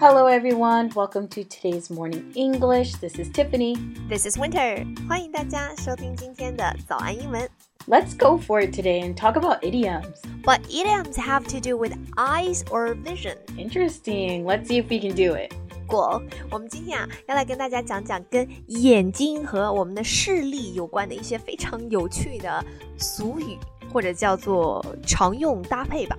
Hello, everyone. Welcome to today's morning English. This is Tiffany. This is Winter. 欢迎大家收听今天的早安英文。 Let's go for it today and talk about idioms. But idioms have to do with eyes or vision. Interesting. Let's see if we can do it. 果，我们今天啊要来跟大家讲讲跟眼睛和我们的视力有关的一些非常有趣的俗语，或者叫做常用搭配吧。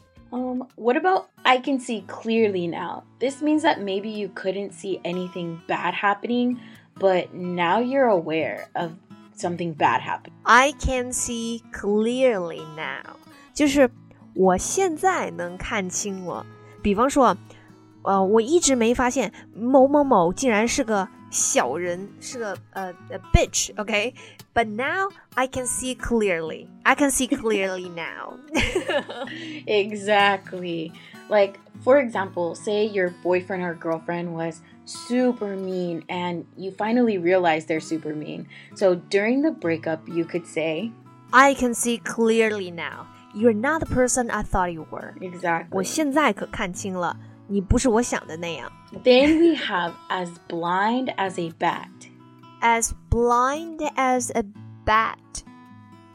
Um, what about I can see clearly now? This means that maybe you couldn't see anything bad happening, but now you're aware of something bad happening. I can see clearly now，就是我现在能看清了。比方说，呃，我一直没发现某某某竟然是个 小人，是个呃呃 bitch，OK？But、now I can see clearly. I can see clearly now. Exactly. Like, for example, say your boyfriend or girlfriend was super mean and you finally realize they're super mean. So during the breakup, you could say, I can see clearly now. You're not the person I thought you were. 我 Exactly. 现在可看清了， 你不是我想的那样。Then we have as blind as a bat. as blind as a bat.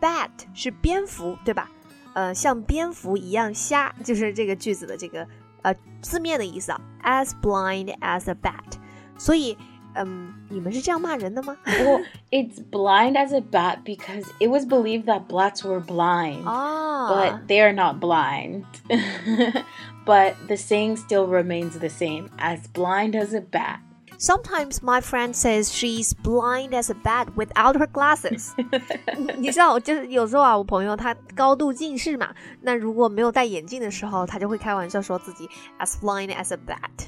Bat 是蝙蝠，对吧？呃，像蝙蝠一样瞎，就是这个句子的这个呃字面的意思啊。As blind as a bat。所以，嗯，你们是这样骂人的吗？ Well, it's blind as a bat because it was believed that bats were blind. 啊 But they are not blind. but the saying still remains the same as blind as a bat. Sometimes my friend says she's blind as a bat without her glasses 。你知道，就是有时候啊，我朋友他高度近视嘛，那如果没有戴眼镜的时候，他就会开玩笑说自己 as blind as a bat。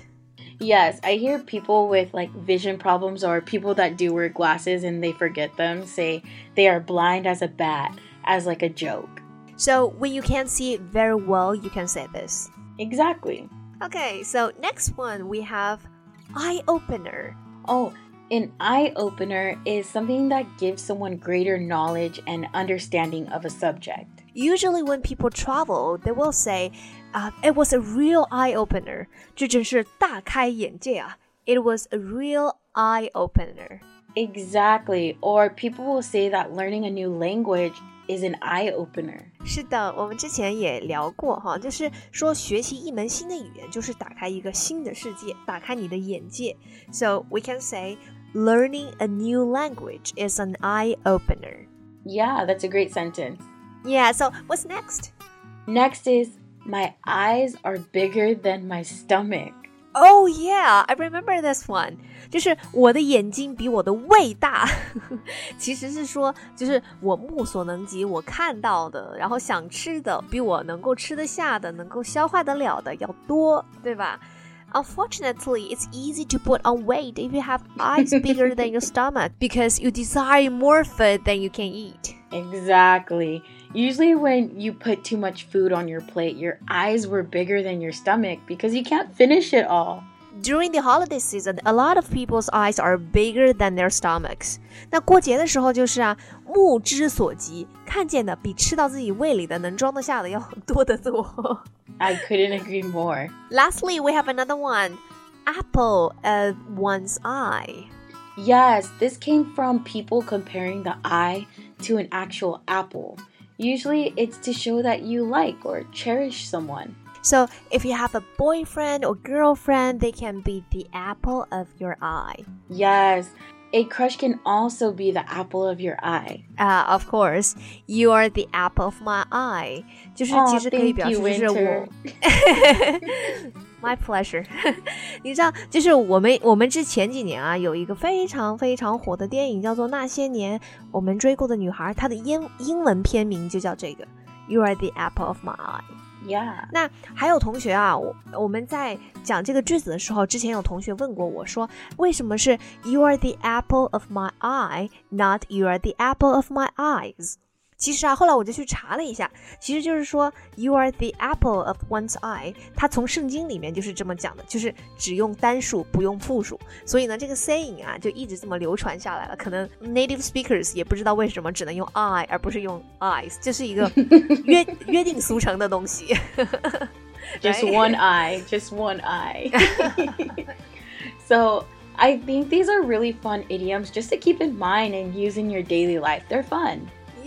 Yes, I hear people with like vision problems or people that do wear glasses and they forget them say they are blind as a bat as like a joke. So when you can't see it very well, you can say this. Exactly. Okay, so next one we have eye opener. Oh, an eye opener is something that gives someone greater knowledge and understanding of a subject. Usually when people travel, they will say, uh, "It was a real eye opener." 这真是大开眼界啊！It was a real eye opener. Exactly. Or people will say that learning a new language is an eye opener. 是的，我们之前也聊过哈，就是说学习一门新的语言，就是打开一个新的世界，打开你的眼界。So we can say learning a new language is an eye opener. Yeah, that's a great sentence. Yeah. So what's next? Next is my eyes are bigger than my stomach. Oh yeah, I remember this one. 就是我的眼睛比我的胃大，其实是说，就是我目所能及，我看到的，然后想吃的，比我能够吃得下的，能够消化得了的要多，对吧 ？Unfortunately, it's easy to put on weight if you have eyes bigger than your stomach because you desire more food than you can eat. Exactly. Usually, when you put too much food on your plate, your eyes were bigger than your stomach because you can't finish it all. During the holiday season, a lot of people's eyes are bigger than their stomachs. 那过节的时候就是啊，目之所及，看见的比吃到自己胃里的能装得下的要多得多。 I couldn't agree more. Lastly, we have another one. Apple of one's eye. Yes, this came from people comparing the eye to an actual apple. Usually, it's to show that you like or cherish someone. So, if you have a boyfriend or girlfriend, they can be the apple of your eye. Yes, a crush can also be the apple of your eye. Ah, of course, you are the apple of my eye. 就是哦其实可以 thank 表示 you, 就是我 Winter. My pleasure 。你知道，就是我们我们之前几年啊，有一个非常非常火的电影叫做《那些年我们追过的女孩》，它的英英文片名就叫这个 You are the apple of my eye。 Yeah. 那还有同学啊，我我们在讲这个句子的时候，之前有同学问过我说，为什么是 You are the apple of my eye, not You are the apple of my eyes？其实啊，后来我就去查了一下，其实就是说 You are the apple of one's eye，它从圣经里面就是这么讲的，就是只用单数不用复数。所以呢，这个 saying 啊，就一直这么流传下来了。可能 native speakers 也不知道为什么只能用 eye 而不是用 eyes，这是一个约约定俗成的东西。 Just Right? one eye, just one eye. so I think these are really fun idioms just to keep in mind and use in your daily life. They're fun.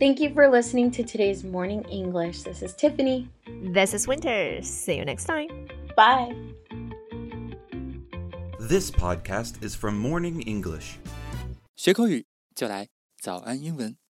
Thank you for listening to today's Morning English. This is Tiffany. This is Winter. See you next time. Bye. This podcast is from Morning English. 学口语就来早安英文。